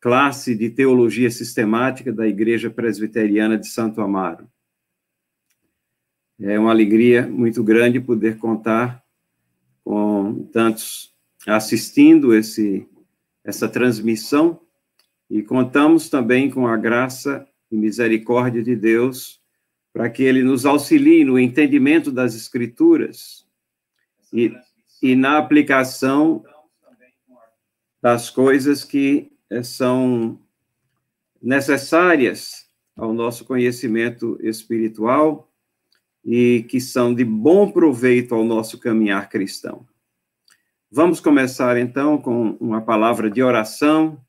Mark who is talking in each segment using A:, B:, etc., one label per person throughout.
A: classe de teologia sistemática da Igreja Presbiteriana de Santo Amaro. É uma alegria muito grande poder contar com tantos assistindo esse, essa transmissão e contamos também com a graça e misericórdia de Deus para que Ele nos auxilie no entendimento das Escrituras e, e na aplicação das coisas que eh, são necessárias ao nosso conhecimento espiritual e que são de bom proveito ao nosso caminhar cristão. Vamos começar então com uma palavra de oração.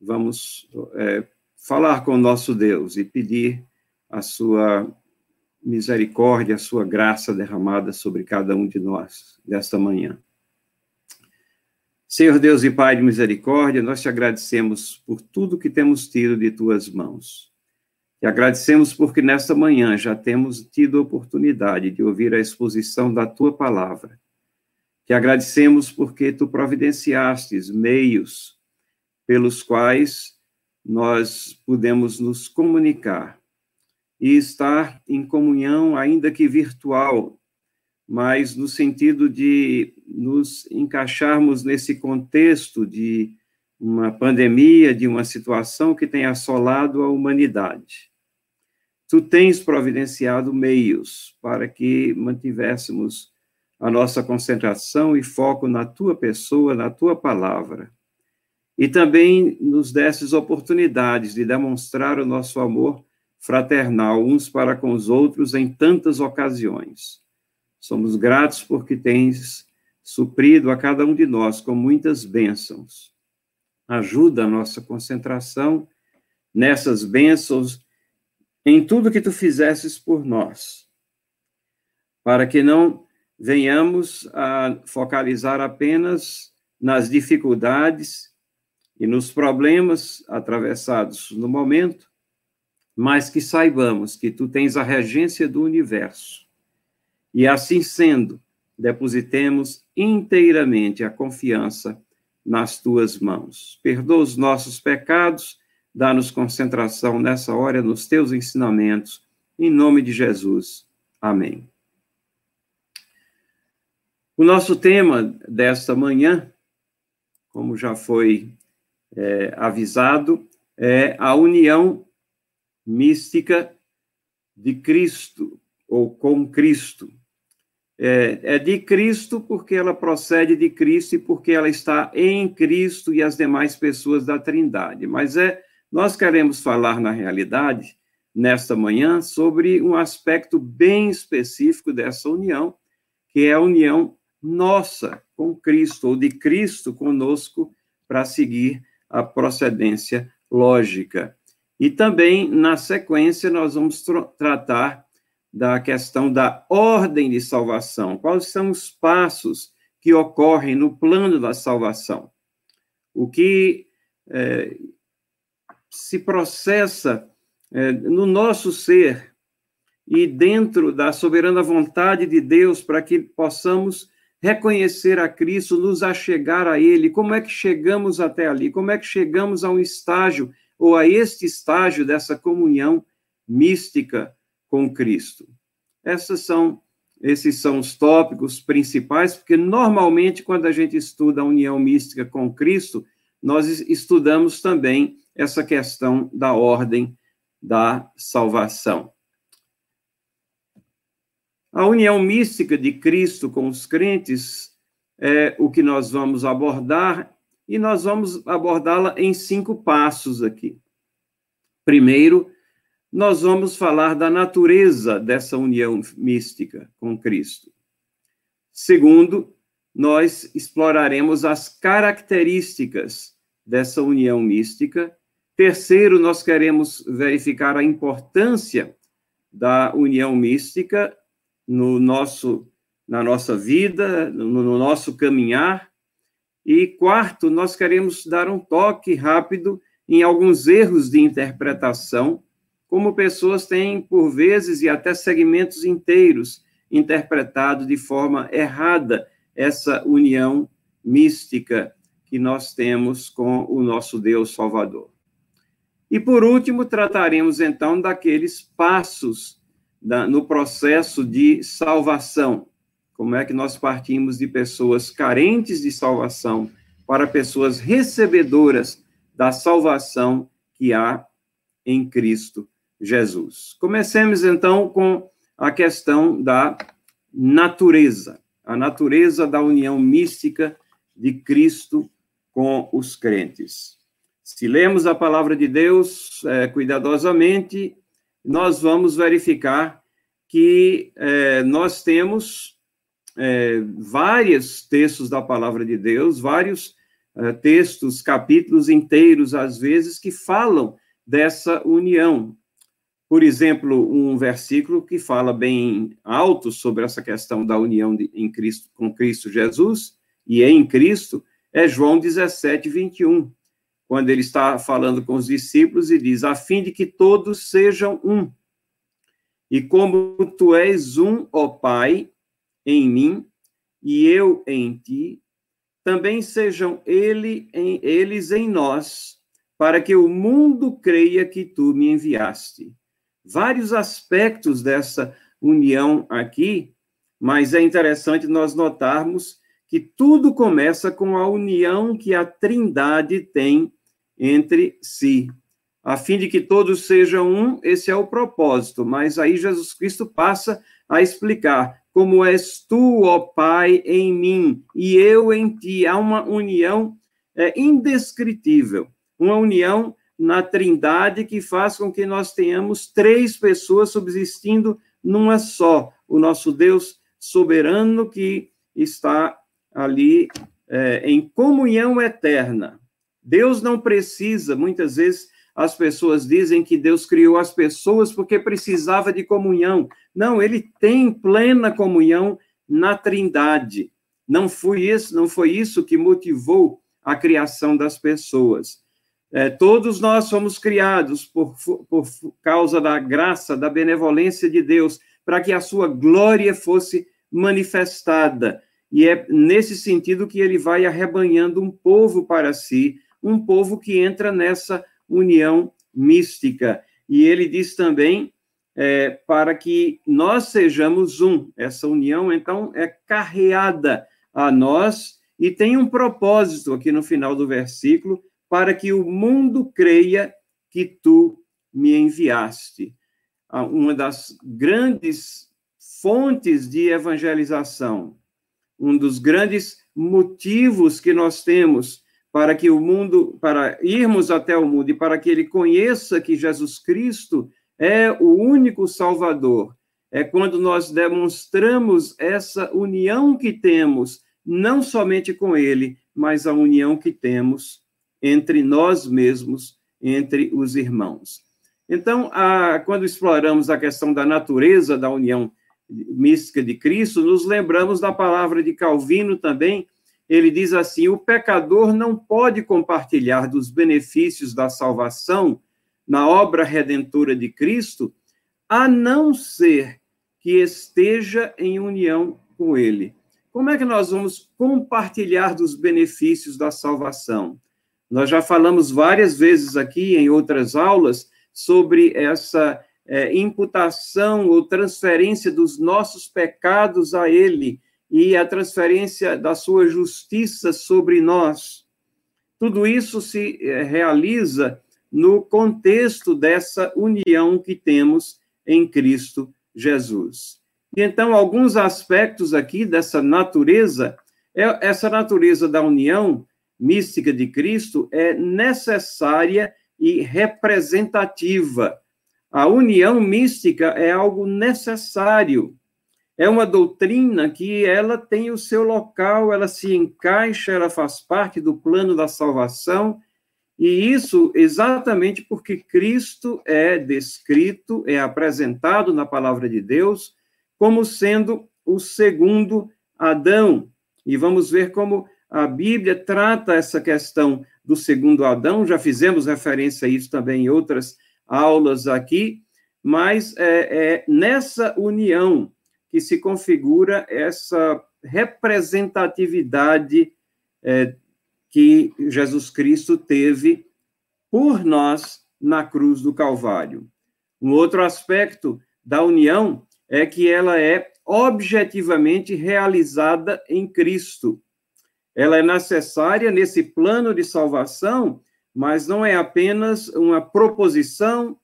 A: Vamos é, falar com o nosso Deus e pedir a sua misericórdia, a sua graça derramada sobre cada um de nós desta manhã. Senhor Deus e Pai de misericórdia, nós te agradecemos por tudo que temos tido de tuas mãos. Te agradecemos porque nesta manhã já temos tido a oportunidade de ouvir a exposição da tua palavra. Te agradecemos porque tu providenciastes meios pelos quais nós podemos nos comunicar e estar em comunhão, ainda que virtual, mas no sentido de nos encaixarmos nesse contexto de uma pandemia, de uma situação que tem assolado a humanidade. Tu tens providenciado meios para que mantivéssemos a nossa concentração e foco na tua pessoa, na tua palavra. E também nos desses oportunidades de demonstrar o nosso amor fraternal uns para com os outros em tantas ocasiões. Somos gratos porque tens suprido a cada um de nós com muitas bênçãos. Ajuda a nossa concentração nessas bênçãos, em tudo que tu fizesses por nós, para que não venhamos a focalizar apenas nas dificuldades e nos problemas atravessados no momento, mas que saibamos que tu tens a regência do universo e assim sendo, depositemos inteiramente a confiança nas tuas mãos. Perdoa os nossos pecados, dá-nos concentração nessa hora nos teus ensinamentos, em nome de Jesus. Amém. O nosso tema desta manhã, como já foi é, avisado, é a união mística de Cristo, ou com Cristo é, é de Cristo porque ela procede de Cristo e porque ela está em Cristo e as demais pessoas da Trindade. Mas é nós queremos falar na realidade nesta manhã sobre um aspecto bem específico dessa união, que é a união nossa com Cristo ou de Cristo conosco para seguir a procedência lógica. E também na sequência nós vamos tr tratar da questão da ordem de salvação. Quais são os passos que ocorrem no plano da salvação? O que é, se processa é, no nosso ser e dentro da soberana vontade de Deus para que possamos reconhecer a Cristo, nos achegar a Ele. Como é que chegamos até ali? Como é que chegamos a um estágio ou a este estágio dessa comunhão mística com Cristo. Essas são esses são os tópicos principais, porque normalmente quando a gente estuda a união mística com Cristo, nós estudamos também essa questão da ordem da salvação. A união mística de Cristo com os crentes é o que nós vamos abordar, e nós vamos abordá-la em cinco passos aqui. Primeiro, nós vamos falar da natureza dessa união mística com Cristo. Segundo, nós exploraremos as características dessa união mística. Terceiro, nós queremos verificar a importância da união mística no nosso na nossa vida, no, no nosso caminhar. E quarto, nós queremos dar um toque rápido em alguns erros de interpretação como pessoas têm, por vezes, e até segmentos inteiros, interpretado de forma errada essa união mística que nós temos com o nosso Deus Salvador. E por último, trataremos então daqueles passos da, no processo de salvação. Como é que nós partimos de pessoas carentes de salvação para pessoas recebedoras da salvação que há em Cristo Jesus. Comecemos então com a questão da natureza, a natureza da união mística de Cristo com os crentes. Se lemos a palavra de Deus é, cuidadosamente, nós vamos verificar que é, nós temos é, vários textos da palavra de Deus, vários é, textos, capítulos inteiros, às vezes, que falam dessa união. Por exemplo, um versículo que fala bem alto sobre essa questão da união de, em Cristo, com Cristo Jesus e em Cristo, é João 17, 21, quando ele está falando com os discípulos e diz: a fim de que todos sejam um. E como tu és um, ó Pai, em mim e eu em ti, também sejam ele em, eles em nós, para que o mundo creia que tu me enviaste. Vários aspectos dessa união aqui, mas é interessante nós notarmos que tudo começa com a união que a Trindade tem entre si. A fim de que todos sejam um, esse é o propósito, mas aí Jesus Cristo passa a explicar como és tu, ó Pai, em mim e eu em ti. Há uma união é, indescritível, uma união na Trindade que faz com que nós tenhamos três pessoas subsistindo numa só. O nosso Deus soberano que está ali é, em comunhão eterna. Deus não precisa, muitas vezes, as pessoas dizem que Deus criou as pessoas porque precisava de comunhão. Não, ele tem plena comunhão na Trindade. Não foi isso, não foi isso que motivou a criação das pessoas. É, todos nós somos criados por, por causa da graça, da benevolência de Deus, para que a sua glória fosse manifestada. E é nesse sentido que ele vai arrebanhando um povo para si, um povo que entra nessa união mística. E ele diz também é, para que nós sejamos um. Essa união, então, é carreada a nós e tem um propósito aqui no final do versículo, para que o mundo creia que tu me enviaste. Uma das grandes fontes de evangelização, um dos grandes motivos que nós temos para que o mundo, para irmos até o mundo e para que ele conheça que Jesus Cristo é o único Salvador. É quando nós demonstramos essa união que temos, não somente com ele, mas a união que temos entre nós mesmos, entre os irmãos. Então, a, quando exploramos a questão da natureza da união mística de Cristo, nos lembramos da palavra de Calvino também, ele diz assim: o pecador não pode compartilhar dos benefícios da salvação na obra redentora de Cristo, a não ser que esteja em união com Ele. Como é que nós vamos compartilhar dos benefícios da salvação? Nós já falamos várias vezes aqui em outras aulas sobre essa é, imputação ou transferência dos nossos pecados a Ele e a transferência da sua justiça sobre nós. Tudo isso se eh, realiza no contexto dessa união que temos em Cristo Jesus. E então, alguns aspectos aqui dessa natureza, é, essa natureza da união mística de Cristo é necessária e representativa. A união mística é algo necessário é uma doutrina que ela tem o seu local, ela se encaixa, ela faz parte do plano da salvação, e isso exatamente porque Cristo é descrito, é apresentado na palavra de Deus como sendo o segundo Adão. E vamos ver como a Bíblia trata essa questão do segundo Adão, já fizemos referência a isso também em outras aulas aqui, mas é, é nessa união que se configura essa representatividade é, que Jesus Cristo teve por nós na cruz do Calvário. Um outro aspecto da união é que ela é objetivamente realizada em Cristo. Ela é necessária nesse plano de salvação, mas não é apenas uma proposição,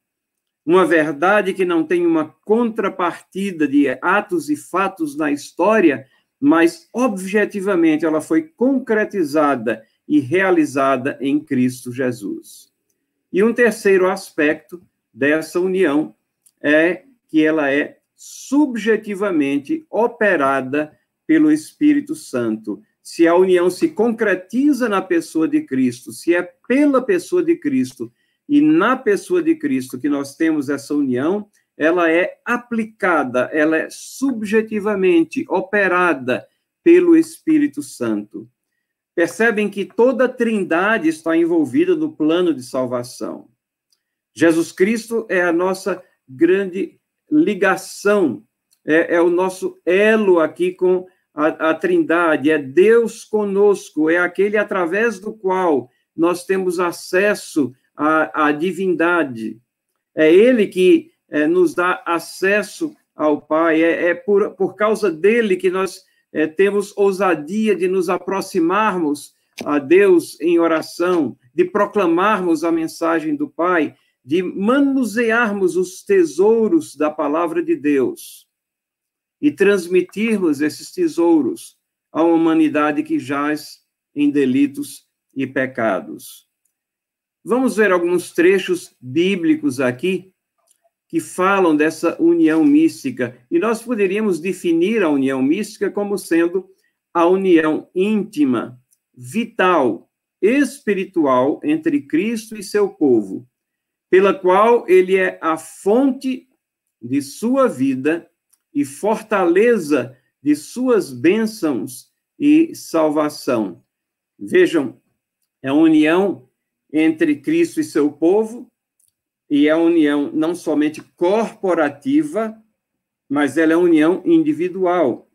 A: uma verdade que não tem uma contrapartida de atos e fatos na história, mas objetivamente ela foi concretizada e realizada em Cristo Jesus. E um terceiro aspecto dessa união é que ela é subjetivamente operada pelo Espírito Santo. Se a união se concretiza na pessoa de Cristo, se é pela pessoa de Cristo e na pessoa de Cristo que nós temos essa união, ela é aplicada, ela é subjetivamente operada pelo Espírito Santo. Percebem que toda a Trindade está envolvida no plano de salvação. Jesus Cristo é a nossa grande ligação, é, é o nosso elo aqui com a, a Trindade, é Deus conosco, é aquele através do qual nós temos acesso à, à divindade. É Ele que é, nos dá acesso ao Pai, é, é, por, por causa dele que nós é, temos ousadia de nos aproximarmos a Deus em oração, de proclamarmos a mensagem do Pai, de manusearmos os tesouros da palavra de Deus e transmitirmos esses tesouros à humanidade que jaz em delitos e pecados. Vamos ver alguns trechos bíblicos aqui que falam dessa união mística, e nós poderíamos definir a união mística como sendo a união íntima, vital, espiritual entre Cristo e seu povo, pela qual ele é a fonte de sua vida e fortaleza de suas bênçãos e salvação. Vejam, é a união entre Cristo e seu povo, e é a união não somente corporativa, mas ela é união individual.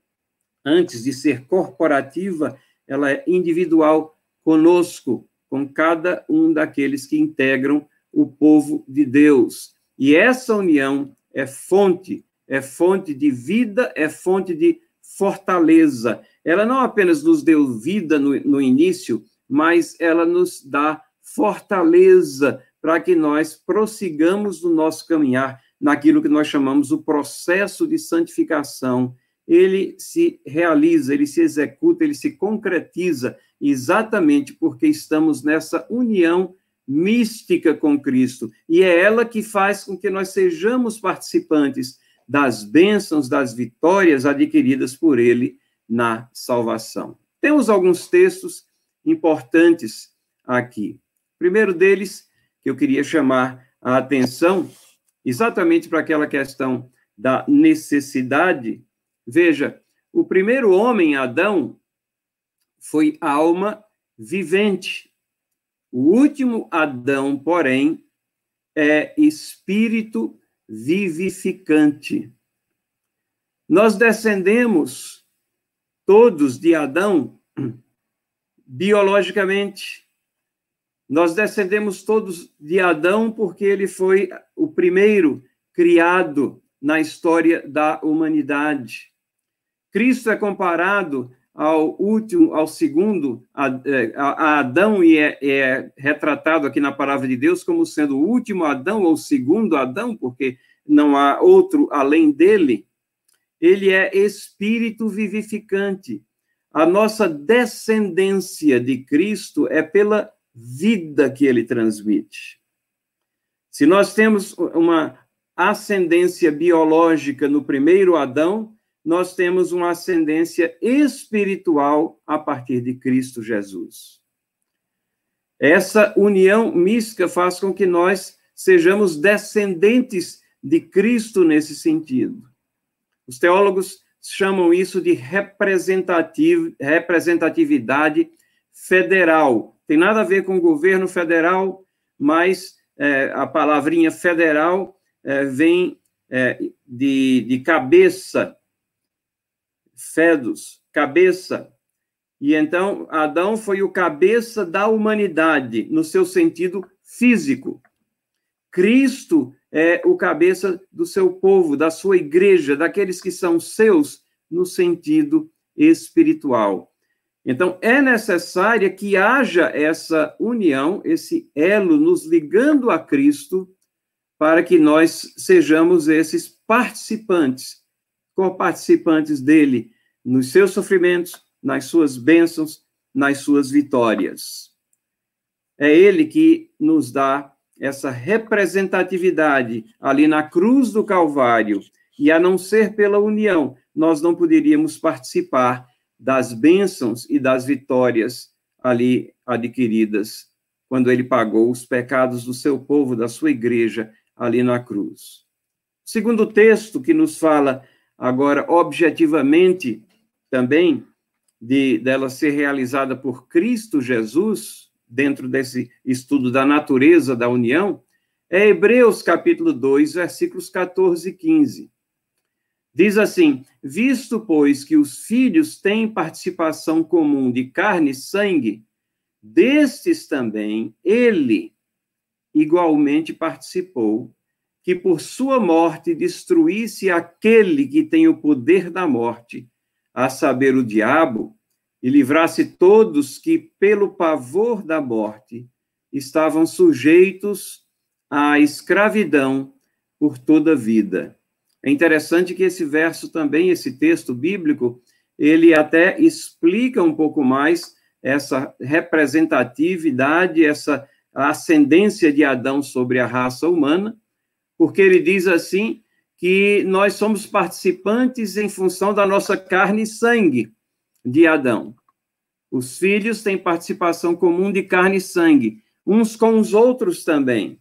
A: Antes de ser corporativa, ela é individual conosco, com cada um daqueles que integram o povo de Deus. E essa união é fonte, é fonte de vida, é fonte de fortaleza. Ela não apenas nos deu vida no, no início, mas ela nos dá fortaleza para que nós prossigamos no nosso caminhar naquilo que nós chamamos o processo de santificação. Ele se realiza, ele se executa, ele se concretiza exatamente porque estamos nessa união mística com Cristo. E é ela que faz com que nós sejamos participantes das bênçãos, das vitórias adquiridas por ele na salvação. Temos alguns textos importantes aqui. O primeiro deles que eu queria chamar a atenção exatamente para aquela questão da necessidade. Veja, o primeiro homem, Adão, foi alma vivente. O último Adão, porém, é espírito vivificante. Nós descendemos todos de Adão biologicamente. Nós descendemos todos de Adão porque ele foi o primeiro criado na história da humanidade. Cristo é comparado ao último, ao segundo, a, é, a, a Adão, e é, é, retratado aqui na palavra de Deus como sendo o último Adão ou o segundo Adão, porque não há outro além dele. Ele é espírito vivificante. A nossa descendência de Cristo é pela vida que ele transmite. Se nós temos uma ascendência biológica no primeiro Adão, nós temos uma ascendência espiritual a partir de Cristo Jesus. Essa união mística faz com que nós sejamos descendentes de Cristo nesse sentido. Os teólogos chamam isso de representatividade federal, tem nada a ver com o governo federal, mas é, a palavrinha federal é, vem é, de, de cabeça, fedos, cabeça, E então, Adão foi o cabeça da humanidade, no seu sentido físico. Cristo é o cabeça do seu povo, da sua igreja, daqueles que são seus, no sentido espiritual. Então, é necessária que haja essa união, esse elo nos ligando a Cristo, para que nós sejamos esses participantes, co-participantes dele nos seus sofrimentos, nas suas bênçãos, nas suas vitórias. É ele que nos dá essa representatividade ali na cruz do Calvário, e a não ser pela união, nós não poderíamos participar das bênçãos e das vitórias ali adquiridas quando ele pagou os pecados do seu povo, da sua igreja, ali na cruz. Segundo texto que nos fala agora objetivamente também de dela ser realizada por Cristo Jesus, dentro desse estudo da natureza da união, é Hebreus capítulo 2, versículos 14 e 15. Diz assim: Visto, pois, que os filhos têm participação comum de carne e sangue, destes também ele igualmente participou, que por sua morte destruísse aquele que tem o poder da morte, a saber, o diabo, e livrasse todos que, pelo pavor da morte, estavam sujeitos à escravidão por toda a vida. É interessante que esse verso também, esse texto bíblico, ele até explica um pouco mais essa representatividade, essa ascendência de Adão sobre a raça humana, porque ele diz assim que nós somos participantes em função da nossa carne e sangue de Adão. Os filhos têm participação comum de carne e sangue, uns com os outros também.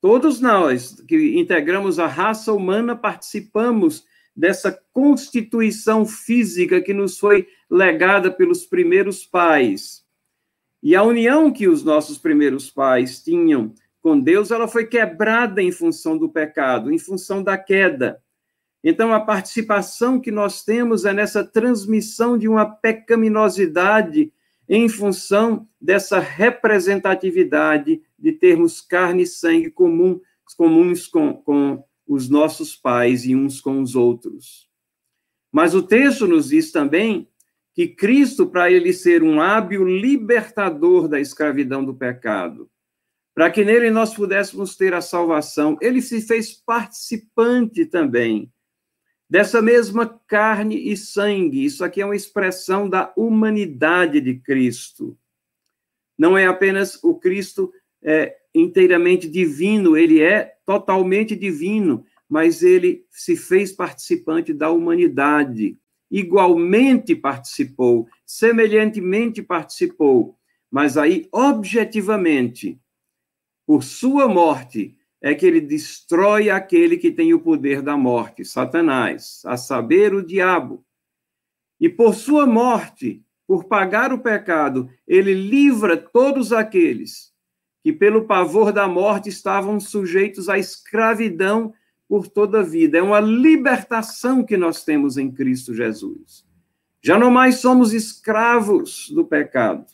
A: Todos nós que integramos a raça humana participamos dessa constituição física que nos foi legada pelos primeiros pais. E a união que os nossos primeiros pais tinham com Deus, ela foi quebrada em função do pecado, em função da queda. Então, a participação que nós temos é nessa transmissão de uma pecaminosidade em função dessa representatividade de termos carne e sangue comum, comuns com, com os nossos pais e uns com os outros. Mas o texto nos diz também que Cristo, para ele ser um hábil libertador da escravidão do pecado, para que nele nós pudéssemos ter a salvação, ele se fez participante também dessa mesma carne e sangue. Isso aqui é uma expressão da humanidade de Cristo. Não é apenas o Cristo é, inteiramente divino, ele é totalmente divino, mas ele se fez participante da humanidade. Igualmente participou, semelhantemente participou, mas aí, objetivamente, por sua morte, é que ele destrói aquele que tem o poder da morte, Satanás, a saber, o diabo. E por sua morte, por pagar o pecado, ele livra todos aqueles que, pelo pavor da morte, estavam sujeitos à escravidão por toda a vida. É uma libertação que nós temos em Cristo Jesus. Já não mais somos escravos do pecado.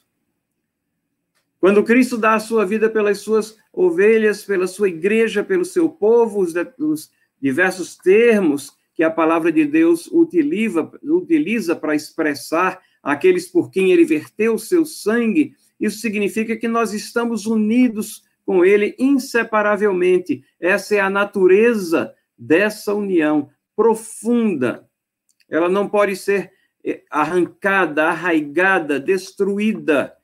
A: Quando Cristo dá a sua vida pelas suas ovelhas, pela sua igreja, pelo seu povo, os, os diversos termos que a palavra de Deus utiliza, utiliza para expressar aqueles por quem ele verteu o seu sangue, isso significa que nós estamos unidos com ele inseparavelmente. Essa é a natureza dessa união profunda. Ela não pode ser eh, arrancada, arraigada, destruída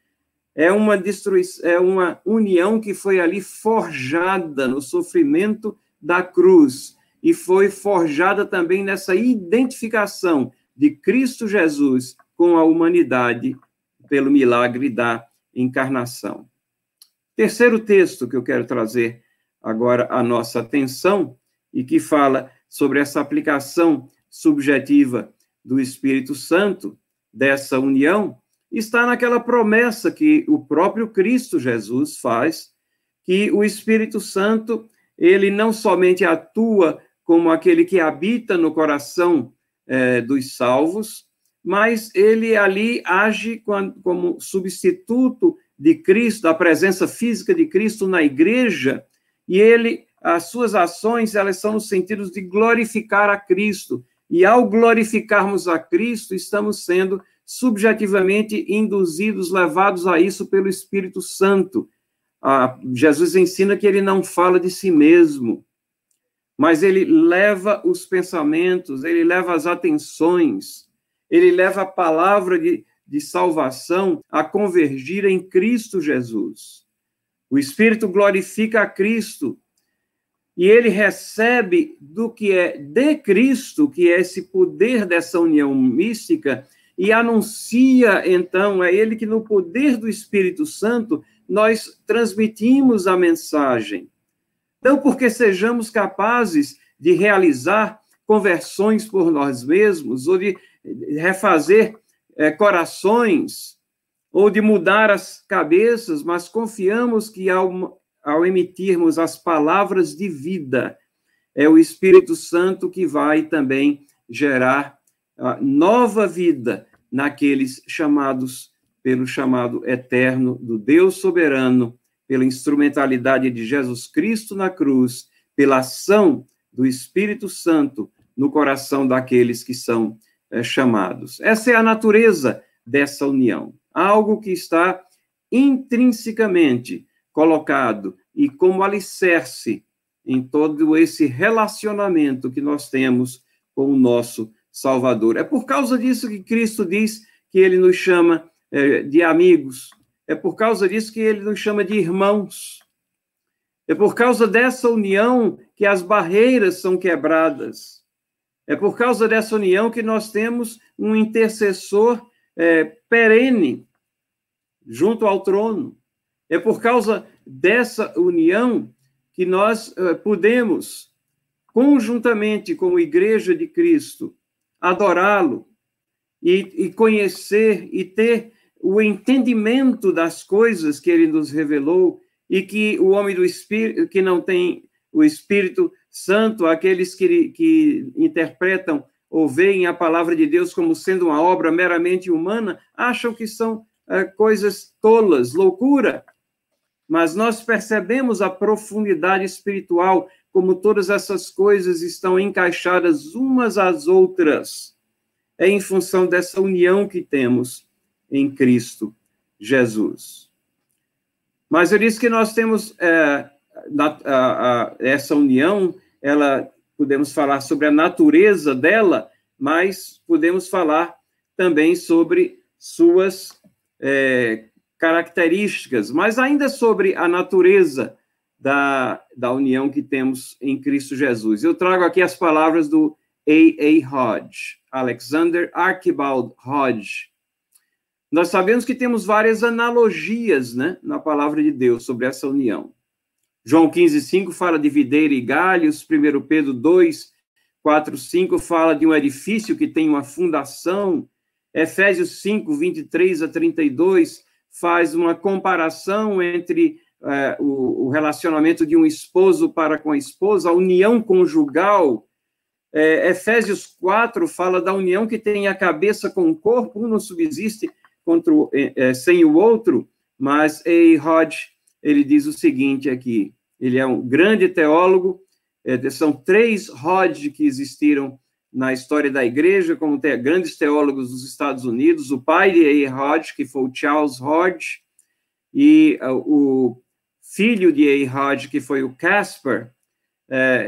A: é uma destruição, é uma união que foi ali forjada no sofrimento da cruz e foi forjada também nessa identificação de Cristo Jesus com a humanidade pelo milagre da encarnação. Terceiro texto que eu quero trazer agora a nossa atenção e que fala sobre essa aplicação subjetiva do Espírito Santo dessa união está naquela promessa que o próprio Cristo Jesus faz, que o Espírito Santo, ele não somente atua como aquele que habita no coração é, dos salvos, mas ele ali age como substituto de Cristo, da presença física de Cristo na igreja, e ele, as suas ações, elas são no sentido de glorificar a Cristo. E ao glorificarmos a Cristo, estamos sendo subjetivamente induzidos, levados a isso pelo Espírito Santo. Ah, Jesus ensina que ele não fala de si mesmo, mas ele leva os pensamentos, ele leva as atenções, ele leva a palavra de, de salvação a convergir em Cristo Jesus. O Espírito glorifica a Cristo e ele recebe do que é de Cristo, que é esse poder dessa união mística, e anuncia, então, é ele que no poder do Espírito Santo nós transmitimos a mensagem. Então, porque sejamos capazes de realizar conversões por nós mesmos, ou de refazer é, corações, ou de mudar as cabeças, mas confiamos que ao, ao emitirmos as palavras de vida, é o Espírito Santo que vai também gerar nova vida naqueles chamados pelo chamado eterno do Deus soberano, pela instrumentalidade de Jesus Cristo na cruz, pela ação do Espírito Santo no coração daqueles que são é, chamados. Essa é a natureza dessa união, algo que está intrinsecamente colocado e como alicerce em todo esse relacionamento que nós temos com o nosso Salvador. É por causa disso que Cristo diz que ele nos chama é, de amigos. É por causa disso que ele nos chama de irmãos. É por causa dessa união que as barreiras são quebradas. É por causa dessa união que nós temos um intercessor é, perene junto ao trono. É por causa dessa união que nós é, podemos, conjuntamente como Igreja de Cristo, adorá-lo e, e conhecer e ter o entendimento das coisas que ele nos revelou e que o homem do Espírito, que não tem o Espírito Santo, aqueles que, que interpretam ou veem a palavra de Deus como sendo uma obra meramente humana, acham que são é, coisas tolas, loucura. Mas nós percebemos a profundidade espiritual, como todas essas coisas estão encaixadas umas às outras. É em função dessa união que temos em Cristo Jesus. Mas eu disse que nós temos é, na, a, a, essa união, ela podemos falar sobre a natureza dela, mas podemos falar também sobre suas é, características, mas ainda sobre a natureza da, da união que temos em Cristo Jesus. Eu trago aqui as palavras do A. A. Hodge, Alexander Archibald Hodge, nós sabemos que temos várias analogias né, na palavra de Deus sobre essa união. João 15, 5 fala de videira e galhos, 1 Pedro 2, 4, 5 fala de um edifício que tem uma fundação, Efésios 5, 23 a 32 faz uma comparação entre é, o, o, relacionamento de um esposo para com a esposa, a união conjugal. É, Efésios 4 fala da união que tem a cabeça com o corpo, um não subsiste contra o, é, sem o outro, mas A. Hodge, ele diz o seguinte aqui, ele é um grande teólogo, é, são três Hodge que existiram na história da igreja, como tem grandes teólogos dos Estados Unidos, o pai de A. Hodge, que foi o Charles Hodge, e uh, o filho de. Hodge, que foi o Casper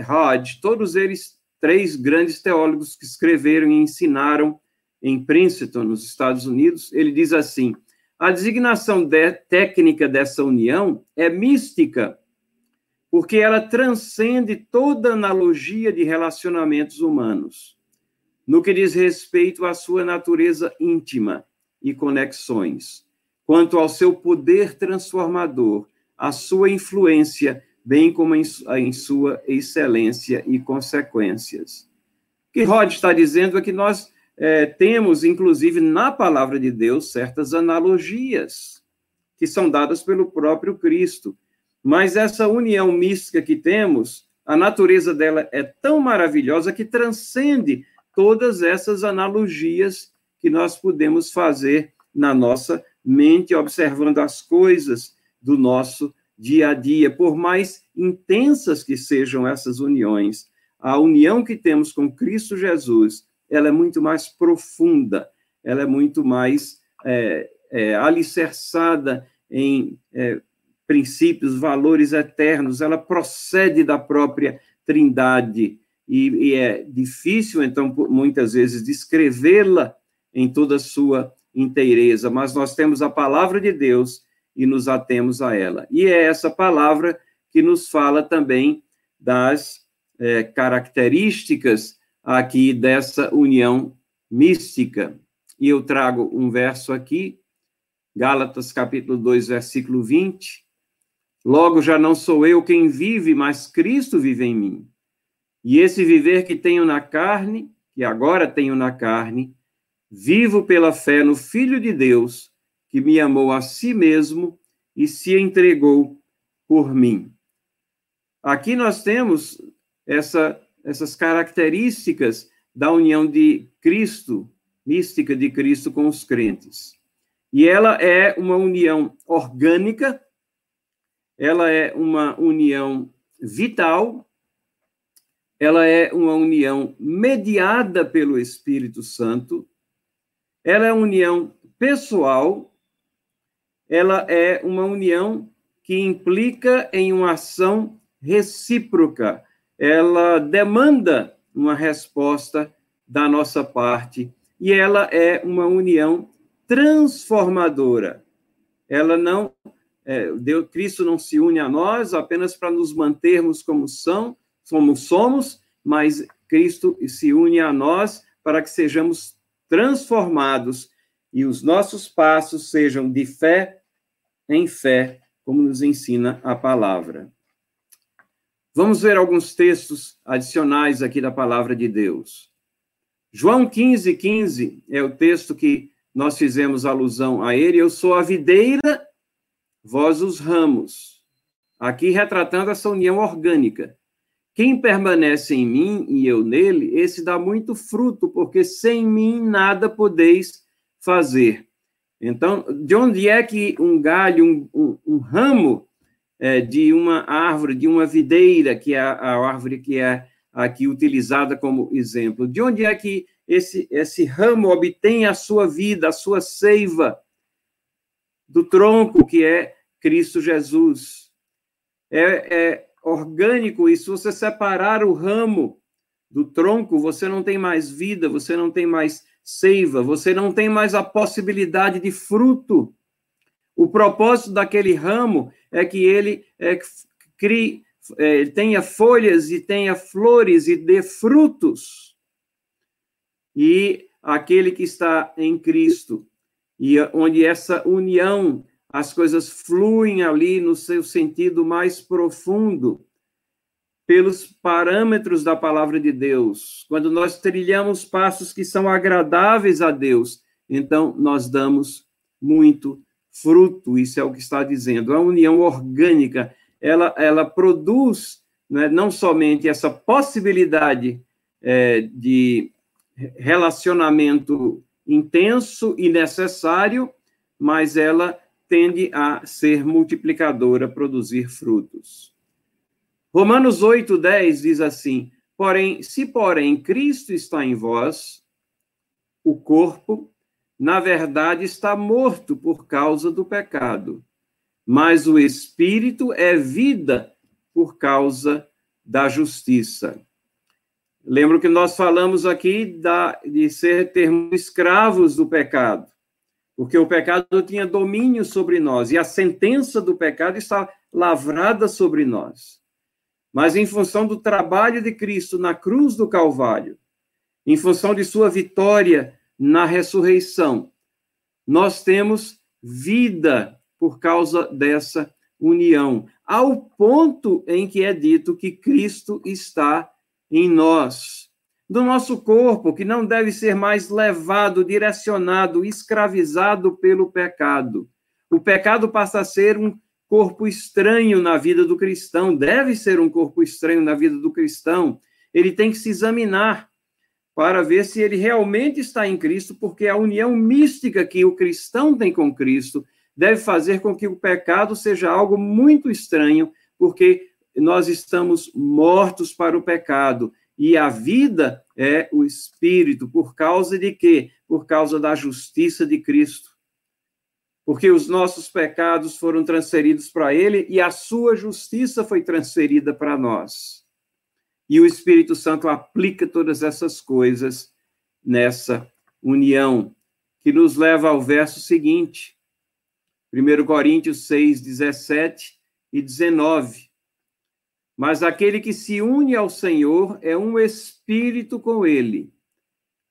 A: Hodge, todos eles três grandes teólogos que escreveram e ensinaram em Princeton, nos Estados Unidos, ele diz assim: a designação de, técnica dessa união é mística, porque ela transcende toda analogia de relacionamentos humanos, no que diz respeito à sua natureza íntima e conexões, quanto ao seu poder transformador, à sua influência, bem como em sua excelência e consequências. O que Rod está dizendo é que nós é, temos, inclusive, na palavra de Deus, certas analogias que são dadas pelo próprio Cristo. Mas essa união mística que temos, a natureza dela é tão maravilhosa que transcende todas essas analogias que nós podemos fazer na nossa mente, observando as coisas do nosso dia a dia, por mais intensas que sejam essas uniões. A união que temos com Cristo Jesus, ela é muito mais profunda, ela é muito mais é, é, alicerçada em é, princípios, valores eternos, ela procede da própria Trindade. E, e é difícil, então, muitas vezes, descrevê-la em toda a sua inteireza, mas nós temos a palavra de Deus e nos atemos a ela. E é essa palavra que nos fala também das é, características aqui dessa união mística. E eu trago um verso aqui, Gálatas capítulo 2, versículo 20. Logo já não sou eu quem vive, mas Cristo vive em mim. E esse viver que tenho na carne, que agora tenho na carne, vivo pela fé no Filho de Deus, que me amou a si mesmo e se entregou por mim. Aqui nós temos essa, essas características da união de Cristo, mística de Cristo com os crentes. E ela é uma união orgânica, ela é uma união vital, ela é uma união mediada pelo Espírito Santo, ela é uma união pessoal ela é uma união que implica em uma ação recíproca. Ela demanda uma resposta da nossa parte e ela é uma união transformadora. Ela não é, Deus, Cristo não se une a nós apenas para nos mantermos como são, como somos, mas Cristo se une a nós para que sejamos transformados e os nossos passos sejam de fé em fé, como nos ensina a palavra. Vamos ver alguns textos adicionais aqui da palavra de Deus. João 15, 15 é o texto que nós fizemos alusão a ele. Eu sou a videira, vós os ramos. Aqui retratando essa união orgânica. Quem permanece em mim e eu nele, esse dá muito fruto, porque sem mim nada podeis fazer. Então, de onde é que um galho, um, um, um ramo é, de uma árvore, de uma videira, que é a, a, árvore que é aqui utilizada como exemplo, de onde é que esse, esse ramo obtém a sua vida, a sua seiva? Do tronco, que é Cristo Jesus. É, é orgânico, e se você separar o ramo do tronco, você não tem mais vida, você não tem mais seiva, você não tem mais a possibilidade de fruto. O propósito daquele ramo é que ele é, crie, é, tenha folhas e tenha flores e dê frutos. E aquele que está em Cristo, e onde essa união, as coisas fluem ali no seu sentido mais profundo, pelos parâmetros da palavra de Deus, quando nós trilhamos passos que são agradáveis a Deus, então nós damos muito fruto, isso é o que está dizendo. A união orgânica, ela, ela produz né, não somente essa possibilidade é, de relacionamento intenso e necessário, mas ela tende a ser multiplicadora, produzir frutos. Romanos 8, 10 diz assim: Porém, se porém Cristo está em vós, o corpo, na verdade, está morto por causa do pecado, mas o espírito é vida por causa da justiça. Lembro que nós falamos aqui da, de ser termos escravos do pecado, porque o pecado tinha domínio sobre nós e a sentença do pecado está lavrada sobre nós mas em função do trabalho de Cristo na cruz do Calvário, em função de sua vitória na ressurreição, nós temos vida por causa dessa união, ao ponto em que é dito que Cristo está em nós. Do nosso corpo, que não deve ser mais levado, direcionado, escravizado pelo pecado. O pecado passa a ser um corpo estranho na vida do cristão, deve ser um corpo estranho na vida do cristão. Ele tem que se examinar. para ver se ele realmente está em Cristo, porque a união mística que o cristão tem com Cristo deve fazer com que o pecado seja algo muito estranho, porque nós estamos mortos para o pecado e a vida é o espírito, por causa de quê? Por causa da justiça de Cristo. Porque os nossos pecados foram transferidos para ele e a sua justiça foi transferida para nós. E o Espírito Santo aplica todas essas coisas nessa união, que nos leva ao verso seguinte, 1 Coríntios 6, 17 e 19. Mas aquele que se une ao Senhor é um espírito com ele.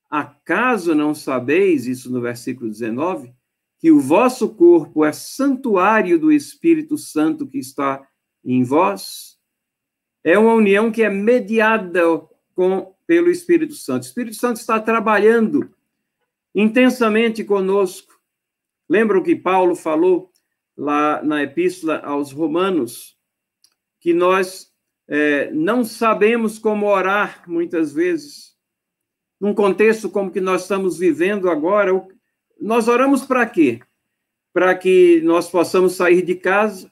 A: Acaso não sabeis, isso no versículo 19, que o vosso corpo é santuário do Espírito Santo que está em vós? É uma união que é mediada com, pelo Espírito Santo. O Espírito Santo está trabalhando intensamente conosco. Lembra o que Paulo falou lá na Epístola aos Romanos? Que nós é, não sabemos como orar muitas vezes. Num contexto como que nós estamos vivendo agora, nós oramos para quê? Para que nós possamos sair de casa,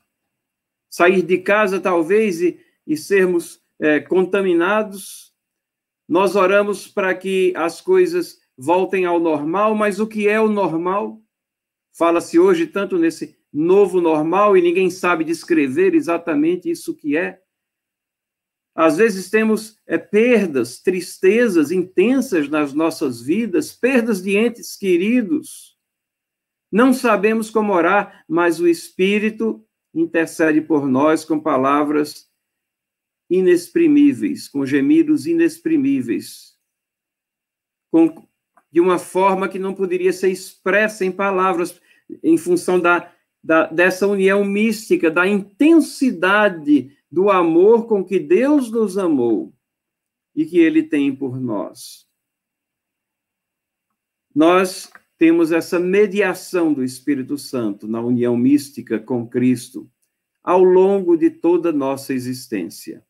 A: sair de casa talvez e, e sermos é, contaminados. Nós oramos para que as coisas voltem ao normal, mas o que é o normal? Fala-se hoje tanto nesse novo normal e ninguém sabe descrever exatamente isso que é. Às vezes temos é, perdas, tristezas intensas nas nossas vidas, perdas de entes queridos. Não sabemos como orar, mas o Espírito intercede por nós com palavras inexprimíveis, com gemidos inexprimíveis, com, de uma forma que não poderia ser expressa em palavras, em função da, da, dessa união mística, da intensidade do amor com que Deus nos amou e que Ele tem por nós. Nós temos essa mediação do Espírito Santo na união mística com Cristo ao longo de toda a nossa existência.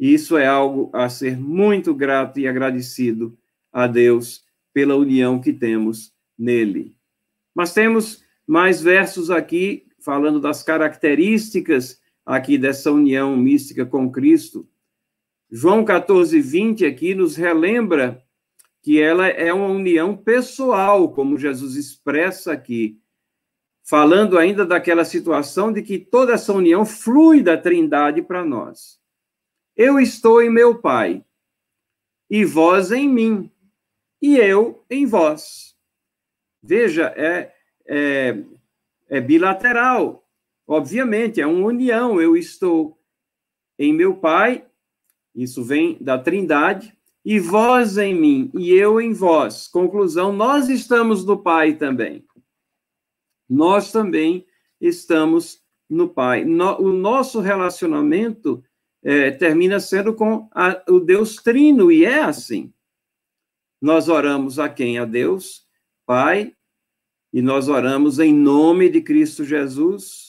A: E isso é algo a ser muito grato e agradecido a Deus pela união que temos nele. Mas temos mais versos aqui falando das características aqui dessa união mística com Cristo. João 14, 20 aqui nos relembra que ela é uma união pessoal, como Jesus expressa aqui, falando ainda daquela situação de que toda essa união flui da Trindade para nós. Eu estou em meu Pai, e vós em mim, e eu em vós. Veja, é, é, é bilateral. Obviamente, é uma união. Eu estou em meu Pai, isso vem da Trindade, e vós em mim, e eu em vós. Conclusão: nós estamos no Pai também. Nós também estamos no Pai. No, o nosso relacionamento é, termina sendo com a, o Deus Trino, e é assim. Nós oramos a quem? A Deus, Pai, e nós oramos em nome de Cristo Jesus,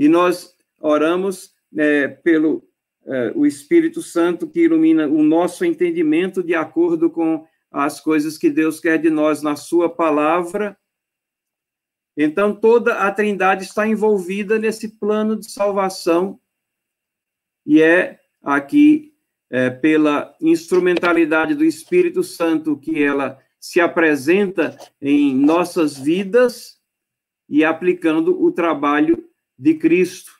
A: e nós oramos é, pelo é, o Espírito Santo que ilumina o nosso entendimento de acordo com as coisas que Deus quer de nós na Sua palavra. Então, toda a Trindade está envolvida nesse plano de salvação, e é aqui, é, pela instrumentalidade do Espírito Santo, que ela se apresenta em nossas vidas e aplicando o trabalho de Cristo.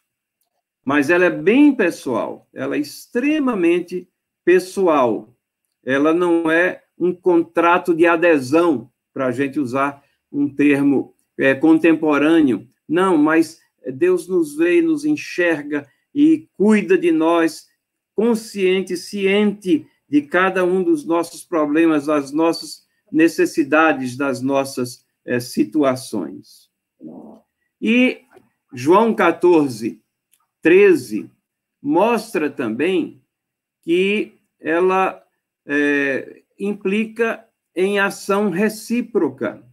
A: Mas ela é bem pessoal, ela é extremamente pessoal. Ela não é um contrato de adesão, para a gente usar um termo é, contemporâneo. Não, mas Deus nos vê, nos enxerga e cuida de nós, consciente, ciente de cada um dos nossos problemas, das nossas necessidades, das nossas é, situações. E João 14, 13, mostra também que ela é, implica em ação recíproca.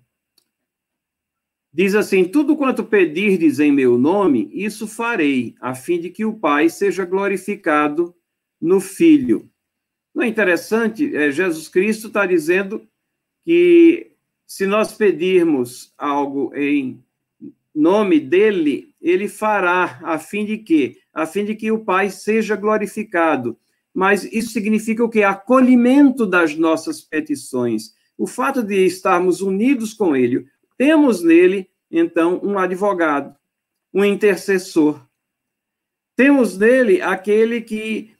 A: Diz assim: Tudo quanto pedirdes em meu nome, isso farei, a fim de que o Pai seja glorificado no Filho. Não é interessante? É, Jesus Cristo está dizendo que se nós pedirmos algo em nome dele, ele fará, a fim de que? A fim de que o Pai seja glorificado. Mas isso significa o quê? Acolhimento das nossas petições. O fato de estarmos unidos com ele. Temos nele, então, um advogado, um intercessor. Temos nele aquele que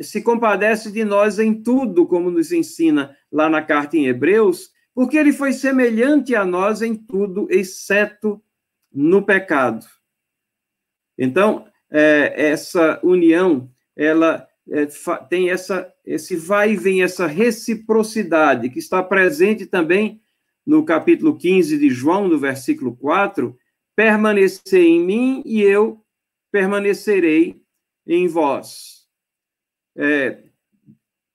A: se compadece de nós em tudo, como nos ensina lá na carta em Hebreus, porque ele foi semelhante a nós em tudo, exceto no pecado. Então, é, essa união, ela é, tem essa, esse vai e vem, essa reciprocidade, que está presente também no capítulo 15 de João, no versículo 4, permanecer em mim e eu permanecerei em vós. É,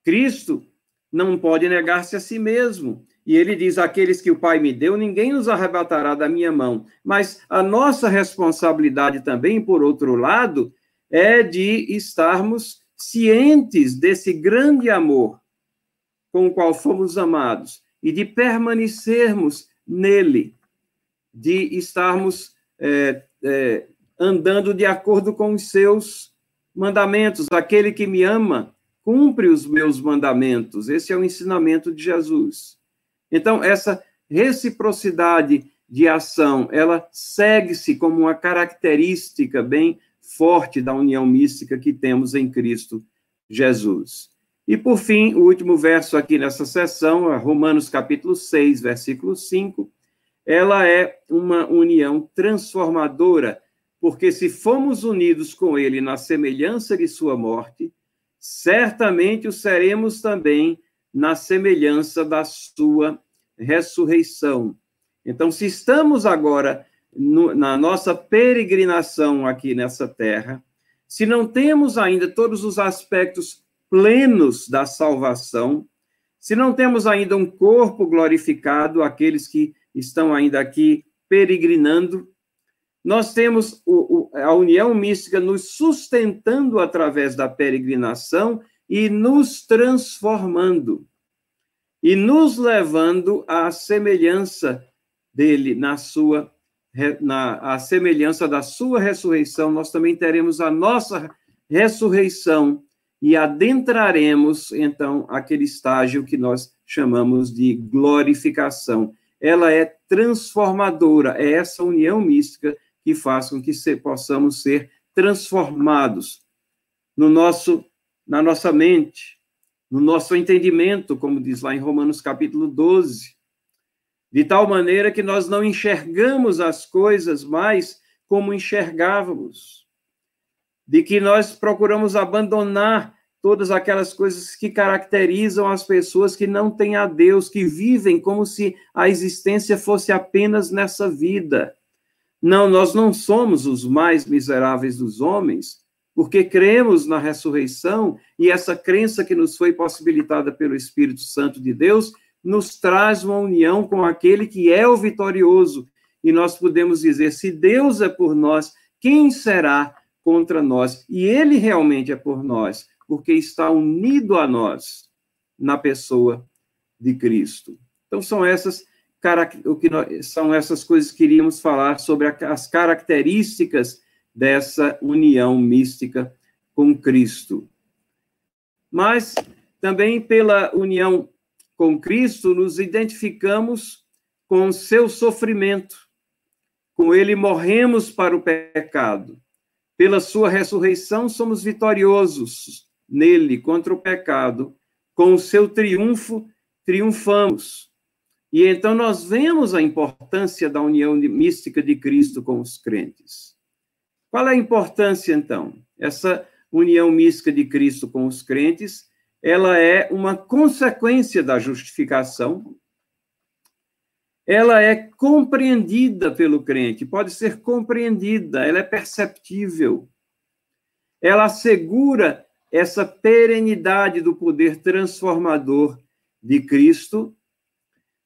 A: Cristo não pode negar-se a si mesmo. E ele diz: Aqueles que o Pai me deu, ninguém nos arrebatará da minha mão. Mas a nossa responsabilidade também, por outro lado, é de estarmos cientes desse grande amor com o qual fomos amados e de permanecermos nele, de estarmos é, é, andando de acordo com os seus mandamentos. Aquele que me ama cumpre os meus mandamentos. Esse é o ensinamento de Jesus. Então, essa reciprocidade de ação, ela segue-se como uma característica bem forte da união mística que temos em Cristo Jesus. E, por fim, o último verso aqui nessa sessão, Romanos capítulo 6, versículo 5, ela é uma união transformadora, porque se fomos unidos com ele na semelhança de sua morte, certamente o seremos também na semelhança da sua ressurreição. Então, se estamos agora no, na nossa peregrinação aqui nessa terra, se não temos ainda todos os aspectos plenos da salvação, se não temos ainda um corpo glorificado, aqueles que estão ainda aqui peregrinando, nós temos o, o, a união mística nos sustentando através da peregrinação e nos transformando e nos levando à semelhança dele na sua na a semelhança da sua ressurreição, nós também teremos a nossa ressurreição e adentraremos então aquele estágio que nós chamamos de glorificação. Ela é transformadora, é essa união mística que faz com que se, possamos ser transformados no nosso na nossa mente, no nosso entendimento, como diz lá em Romanos capítulo 12, de tal maneira que nós não enxergamos as coisas mais como enxergávamos, de que nós procuramos abandonar todas aquelas coisas que caracterizam as pessoas que não têm a Deus, que vivem como se a existência fosse apenas nessa vida. Não, nós não somos os mais miseráveis dos homens, porque cremos na ressurreição e essa crença que nos foi possibilitada pelo Espírito Santo de Deus nos traz uma união com aquele que é o vitorioso. E nós podemos dizer: se Deus é por nós, quem será contra nós? E ele realmente é por nós, porque está unido a nós na pessoa de Cristo. Então são essas o que são essas coisas que queríamos falar sobre as características dessa união mística com Cristo. Mas também pela união com Cristo nos identificamos com seu sofrimento. Com ele morremos para o pecado. Pela sua ressurreição somos vitoriosos nele contra o pecado. Com o seu triunfo triunfamos. E então nós vemos a importância da união mística de Cristo com os crentes. Qual é a importância, então? Essa união mística de Cristo com os crentes, ela é uma consequência da justificação, ela é compreendida pelo crente, pode ser compreendida, ela é perceptível. Ela assegura essa perenidade do poder transformador de Cristo,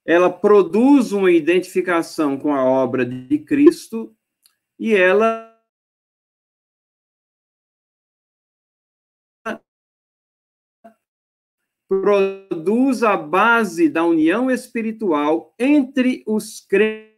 A: ela produz uma identificação com a obra de Cristo e ela produz a base da união espiritual entre os crentes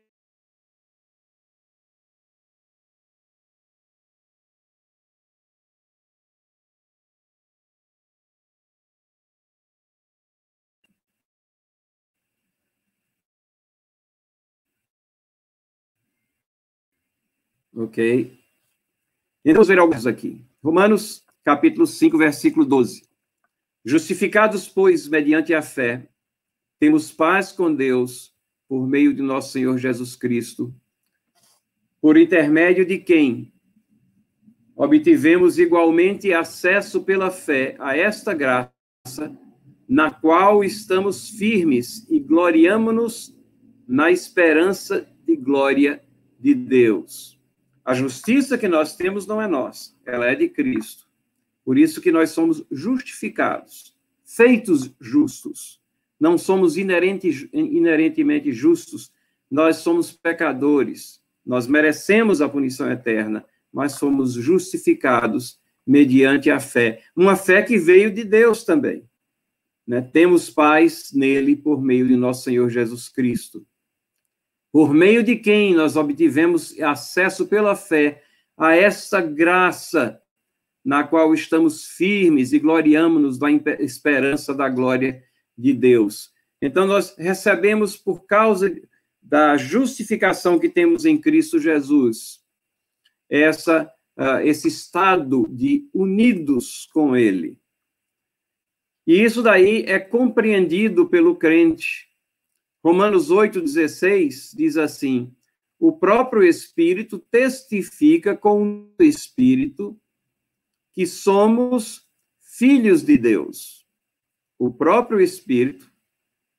A: Ok? Então, vamos ver alguns aqui. Romanos, capítulo 5, versículo 12. Justificados, pois, mediante a fé, temos paz com Deus por meio de nosso Senhor Jesus Cristo, por intermédio de quem obtivemos igualmente acesso pela fé a esta graça, na qual estamos firmes e gloriamo-nos na esperança de glória de Deus. A justiça que nós temos não é nossa, ela é de Cristo. Por isso que nós somos justificados, feitos justos. Não somos inerente, inerentemente justos, nós somos pecadores. Nós merecemos a punição eterna, mas somos justificados mediante a fé. Uma fé que veio de Deus também. Né? Temos paz nele por meio de nosso Senhor Jesus Cristo por meio de quem nós obtivemos acesso pela fé a essa graça na qual estamos firmes e gloriamos-nos da esperança da glória de Deus. Então, nós recebemos, por causa da justificação que temos em Cristo Jesus, essa, uh, esse estado de unidos com Ele. E isso daí é compreendido pelo crente Romanos 8,16 diz assim: o próprio Espírito testifica com o Espírito que somos filhos de Deus. O próprio Espírito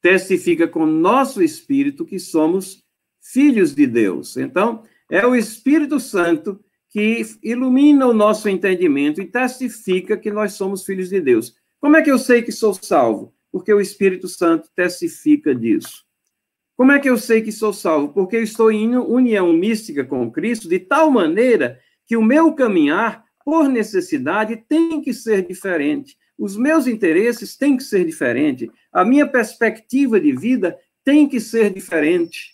A: testifica com nosso Espírito que somos filhos de Deus. Então, é o Espírito Santo que ilumina o nosso entendimento e testifica que nós somos filhos de Deus. Como é que eu sei que sou salvo? Porque o Espírito Santo testifica disso. Como é que eu sei que sou salvo? Porque eu estou em união mística com Cristo de tal maneira que o meu caminhar, por necessidade, tem que ser diferente. Os meus interesses têm que ser diferentes. A minha perspectiva de vida tem que ser diferente.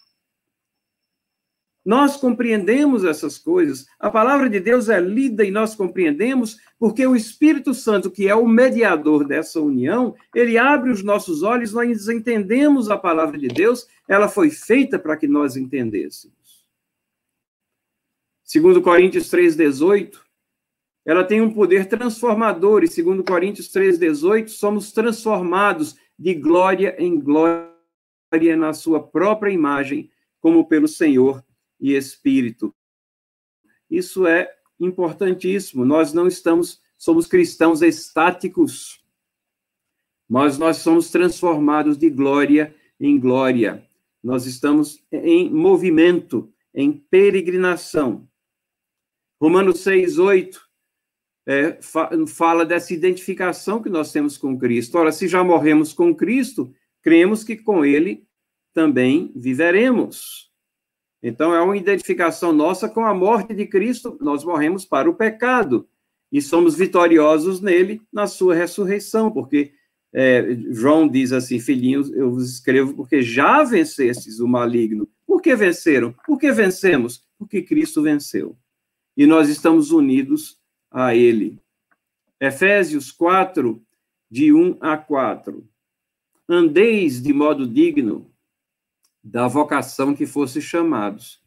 A: Nós compreendemos essas coisas. A palavra de Deus é lida e nós compreendemos porque o Espírito Santo, que é o mediador dessa união, ele abre os nossos olhos, nós entendemos a palavra de Deus, ela foi feita para que nós entendêssemos. Segundo Coríntios 3:18, ela tem um poder transformador e segundo Coríntios 3:18, somos transformados de glória em glória na sua própria imagem, como pelo Senhor e espírito. Isso é importantíssimo. Nós não estamos, somos cristãos estáticos, mas nós somos transformados de glória em glória. Nós estamos em movimento, em peregrinação. Romanos 6, 8 é, fala dessa identificação que nós temos com Cristo. Ora, se já morremos com Cristo, cremos que com Ele também viveremos. Então, é uma identificação nossa com a morte de Cristo. Nós morremos para o pecado e somos vitoriosos nele na sua ressurreição, porque é, João diz assim: Filhinhos, eu vos escrevo porque já vencestes o maligno. Por que venceram? Por que vencemos? Porque Cristo venceu. E nós estamos unidos a Ele. Efésios 4, de 1 a 4. Andeis de modo digno da vocação que fosse chamados,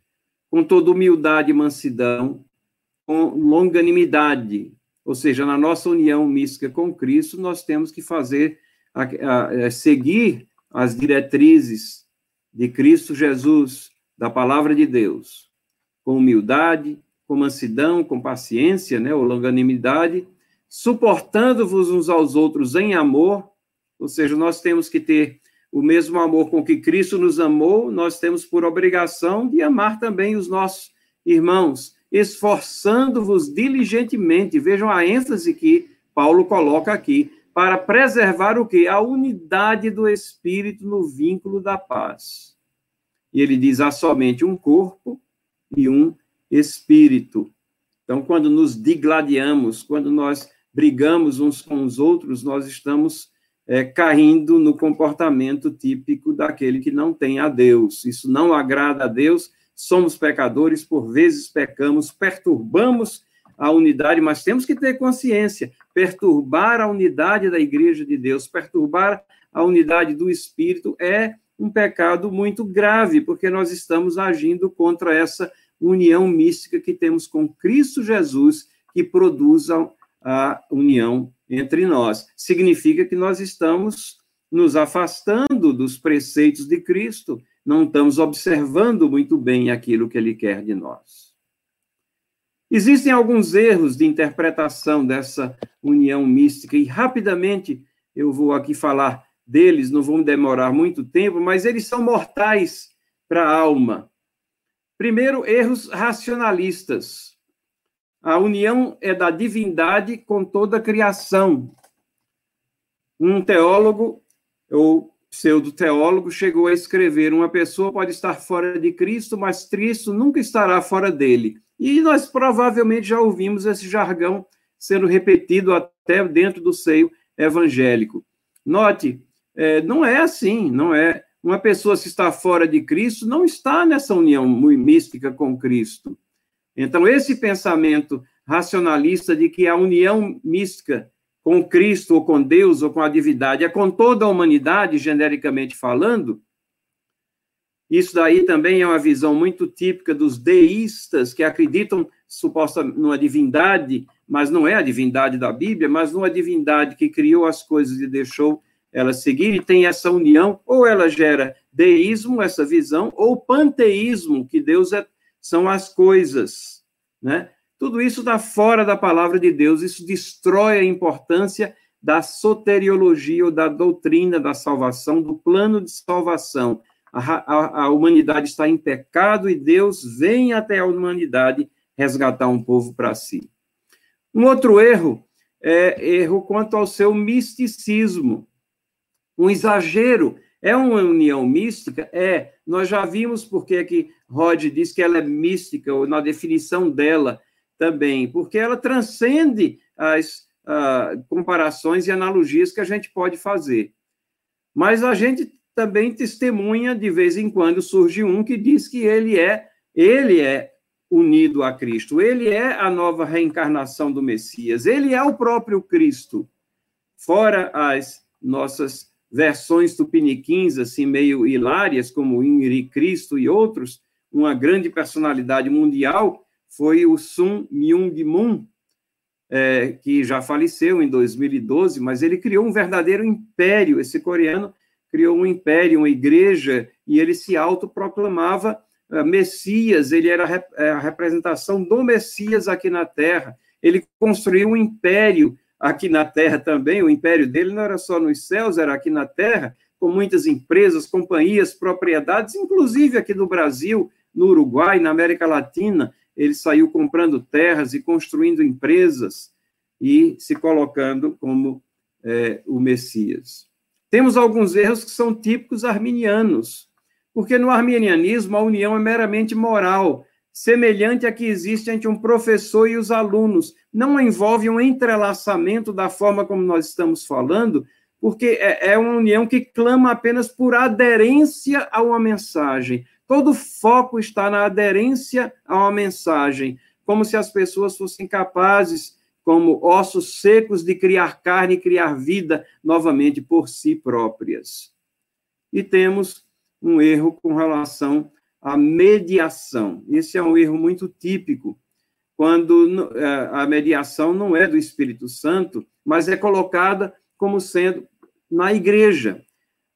A: com toda humildade e mansidão, com longanimidade, ou seja, na nossa união mística com Cristo, nós temos que fazer, a, a, a, é, seguir as diretrizes de Cristo Jesus, da palavra de Deus, com humildade, com mansidão, com paciência, né, ou longanimidade, suportando-vos uns aos outros em amor, ou seja, nós temos que ter o mesmo amor com que Cristo nos amou, nós temos por obrigação de amar também os nossos irmãos, esforçando-vos diligentemente. Vejam a ênfase que Paulo coloca aqui, para preservar o que? A unidade do espírito no vínculo da paz. E ele diz: há somente um corpo e um espírito. Então, quando nos digladiamos, quando nós brigamos uns com os outros, nós estamos é, caindo no comportamento típico daquele que não tem a Deus. Isso não agrada a Deus, somos pecadores, por vezes pecamos, perturbamos a unidade, mas temos que ter consciência: perturbar a unidade da igreja de Deus, perturbar a unidade do Espírito é um pecado muito grave, porque nós estamos agindo contra essa união mística que temos com Cristo Jesus, que produz a, união entre nós. Significa que nós estamos nos afastando dos preceitos de Cristo, não estamos observando muito bem aquilo que ele quer de nós. Existem alguns erros de interpretação dessa união mística, e rapidamente eu vou aqui falar deles, não vão demorar muito tempo, mas eles são mortais para a alma. Primeiro, erros racionalistas. A união é da divindade com toda a criação. Um teólogo, ou pseudo-teólogo, chegou a escrever: uma pessoa pode estar fora de Cristo, mas Cristo nunca estará fora dele. E nós provavelmente já ouvimos esse jargão sendo repetido até dentro do seio evangélico. Note, é, não é assim, não é. Uma pessoa se está fora de Cristo não está nessa união mística com Cristo. Então, esse pensamento racionalista de que a união mística com Cristo, ou com Deus, ou com a divindade, é com toda a humanidade, genericamente falando, isso daí também é uma visão muito típica dos deístas, que acreditam supostamente numa divindade, mas não é a divindade da Bíblia, mas numa divindade que criou as coisas e deixou elas seguirem, e tem essa união, ou ela gera deísmo, essa visão, ou panteísmo, que Deus é, são as coisas, né? Tudo isso está fora da palavra de Deus, isso destrói a importância da soteriologia ou da doutrina da salvação, do plano de salvação. A, a, a, humanidade está em pecado e Deus vem até a humanidade resgatar um povo para si. Um outro erro é erro quanto ao seu misticismo. Um exagero é uma união mística? É. Nós já vimos porque que Rod diz que ela é mística, ou na definição dela também, porque ela transcende as uh, comparações e analogias que a gente pode fazer. Mas a gente também testemunha, de vez em quando, surge um que diz que ele é, ele é unido a Cristo, ele é a nova reencarnação do Messias, ele é o próprio Cristo, fora as nossas versões tupiniquins, assim, meio hilárias, como Inri Cristo e outros, uma grande personalidade mundial foi o Sun Myung Moon, é, que já faleceu em 2012, mas ele criou um verdadeiro império. Esse coreano criou um império, uma igreja, e ele se autoproclamava uh, Messias, ele era a, a representação do Messias aqui na Terra. Ele construiu um império aqui na Terra também, o império dele não era só nos céus, era aqui na Terra, com muitas empresas, companhias, propriedades, inclusive aqui no Brasil, no Uruguai, na América Latina, ele saiu comprando terras e construindo empresas e se colocando como é, o Messias. Temos alguns erros que são típicos arminianos, porque no arminianismo a união é meramente moral, semelhante à que existe entre um professor e os alunos. Não envolve um entrelaçamento da forma como nós estamos falando, porque é, é uma união que clama apenas por aderência a uma mensagem. Todo foco está na aderência a uma mensagem, como se as pessoas fossem capazes, como ossos secos, de criar carne e criar vida novamente por si próprias. E temos um erro com relação a mediação. Esse é um erro muito típico, quando é, a mediação não é do Espírito Santo, mas é colocada como sendo na igreja.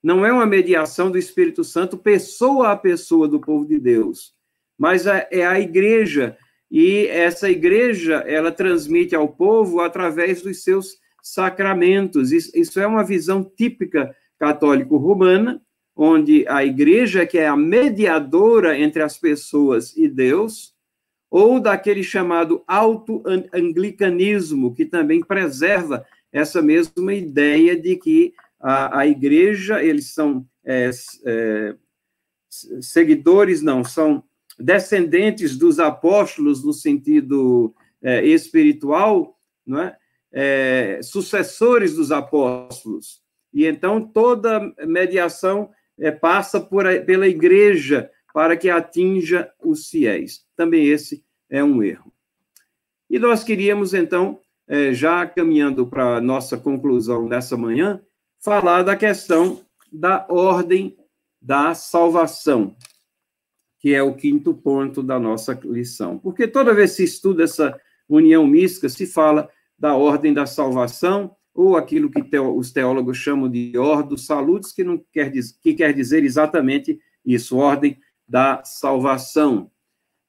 A: Não é uma mediação do Espírito Santo pessoa a pessoa do povo de Deus, mas é, a igreja e essa igreja ela transmite ao povo através dos seus sacramentos. Isso é uma visão típica católico-romana onde a igreja, que é a mediadora entre as pessoas e Deus, ou daquele chamado auto-anglicanismo, que também preserva essa mesma ideia de que a, a igreja, eles são é, é, seguidores, não, são descendentes dos apóstolos no sentido é, espiritual, não é? é sucessores dos apóstolos. e então toda mediação é, passa por, pela igreja para que atinja os fiéis. Também esse é um erro. E nós queríamos, então, é, já caminhando para a nossa conclusão nessa manhã, falar da questão da ordem da salvação, que é o quinto ponto da nossa lição. Porque toda vez que se estuda essa união mística, se fala da ordem da salvação, ou aquilo que os teólogos chamam de ordo salutis, que, não quer, que quer dizer exatamente isso, ordem da salvação.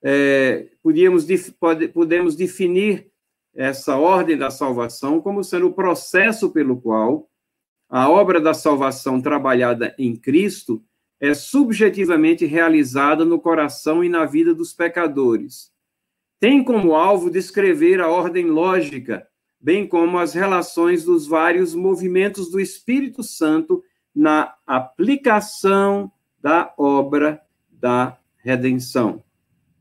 A: É, podíamos, pode, podemos definir essa ordem da salvação como sendo o processo pelo qual a obra da salvação trabalhada em Cristo é subjetivamente realizada no coração e na vida dos pecadores. Tem como alvo descrever a ordem lógica, bem como as relações dos vários movimentos do Espírito Santo na aplicação da obra da redenção.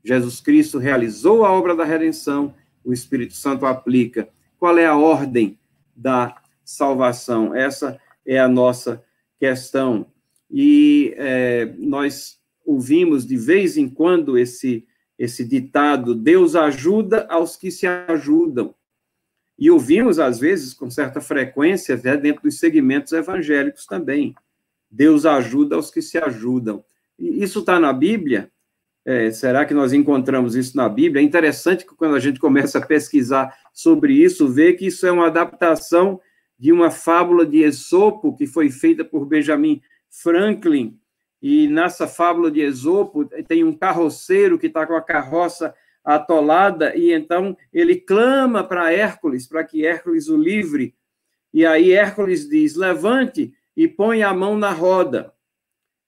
A: Jesus Cristo realizou a obra da redenção, o Espírito Santo aplica. Qual é a ordem da salvação? Essa é a nossa questão. E é, nós ouvimos de vez em quando esse, esse ditado: Deus ajuda aos que se ajudam. E ouvimos, às vezes, com certa frequência, até dentro dos segmentos evangélicos também. Deus ajuda aos que se ajudam. E isso está na Bíblia? É, será que nós encontramos isso na Bíblia? É interessante que quando a gente começa a pesquisar sobre isso, vê que isso é uma adaptação de uma fábula de Esopo que foi feita por Benjamin Franklin. E nessa fábula de Esopo tem um carroceiro que está com a carroça atolada e então ele clama para Hércules, para que Hércules o livre. E aí Hércules diz: levante e põe a mão na roda.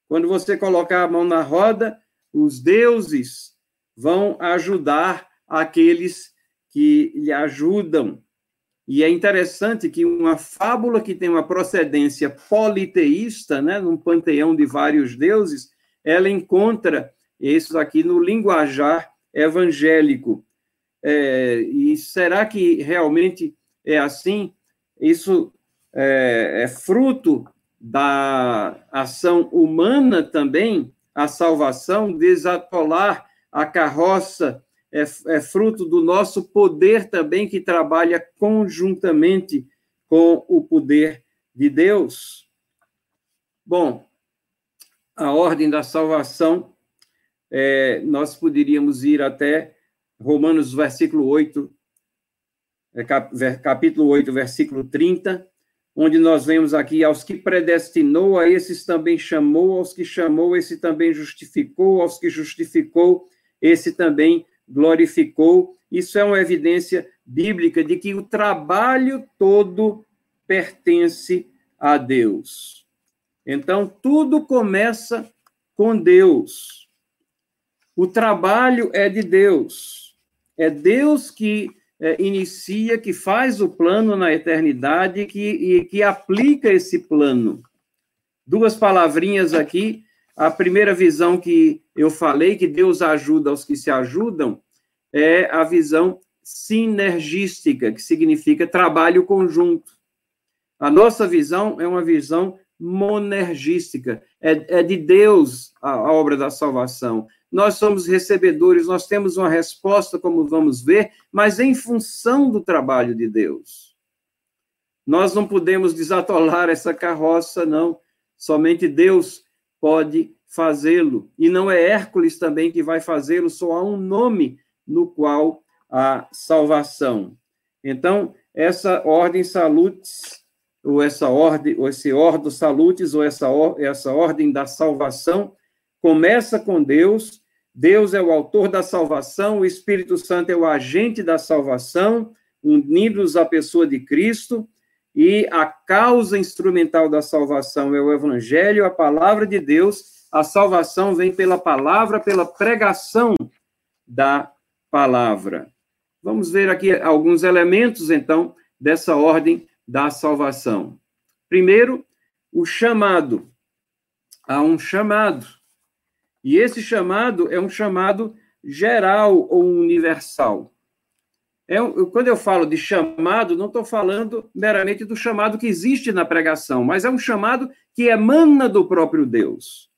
A: Quando você colocar a mão na roda, os deuses vão ajudar aqueles que lhe ajudam. E é interessante que uma fábula que tem uma procedência politeísta, né, num panteão de vários deuses, ela encontra isso aqui no linguajar evangélico. É, e será que realmente é assim? Isso é, é fruto da ação humana também? a salvação, desatolar a carroça, é, é fruto do nosso poder também, que trabalha conjuntamente com o poder de Deus. Bom, a ordem da salvação, é, nós poderíamos ir até Romanos, versículo 8, é, capítulo 8, versículo 30, onde nós vemos aqui, aos que predestinou, a esses também chamou, aos que chamou, esse também justificou, aos que justificou, esse também glorificou. Isso é uma evidência bíblica de que o trabalho todo pertence a Deus. Então, tudo começa com Deus. O trabalho é de Deus. É Deus que é, inicia, que faz o plano na eternidade que, e que aplica esse plano. Duas palavrinhas aqui. A primeira visão que eu falei, que Deus ajuda aos que se ajudam, é a visão sinergística, que significa trabalho conjunto. A nossa visão é uma visão monergística, é, é de Deus a, a obra da salvação nós somos recebedores, nós temos uma resposta, como vamos ver, mas em função do trabalho de Deus. Nós não podemos desatolar essa carroça, não. Somente Deus pode fazê-lo. E não é Hércules também que vai fazê-lo, só há um nome no qual há salvação. Então, essa ordem salutis, ou essa ordem, ou esse ordo salutis, ou essa, essa ordem da salvação, começa com Deus Deus é o autor da salvação, o Espírito Santo é o agente da salvação, unidos à pessoa de Cristo, e a causa instrumental da salvação é o Evangelho, a palavra de Deus. A salvação vem pela palavra, pela pregação da palavra. Vamos ver aqui alguns elementos, então, dessa ordem da salvação. Primeiro, o chamado. Há um chamado. E esse chamado é um chamado geral ou universal. É, quando eu falo de chamado, não estou falando meramente do chamado que existe na pregação, mas é um chamado que emana do próprio Deus.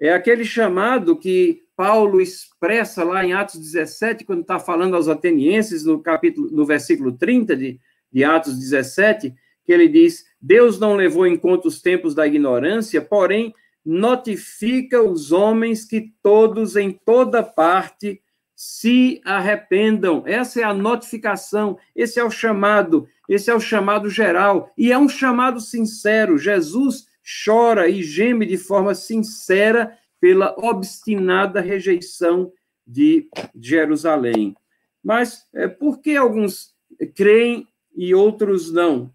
A: É aquele chamado que Paulo expressa lá em Atos 17, quando está falando aos atenienses, no capítulo, no versículo 30 de, de Atos 17, que ele diz: Deus não levou em conta os tempos da ignorância, porém notifica os homens que todos em toda parte se arrependam. Essa é a notificação, esse é o chamado, esse é o chamado geral, e é um chamado sincero. Jesus chora e geme de forma sincera pela obstinada rejeição de Jerusalém. Mas é, por que alguns creem e outros não?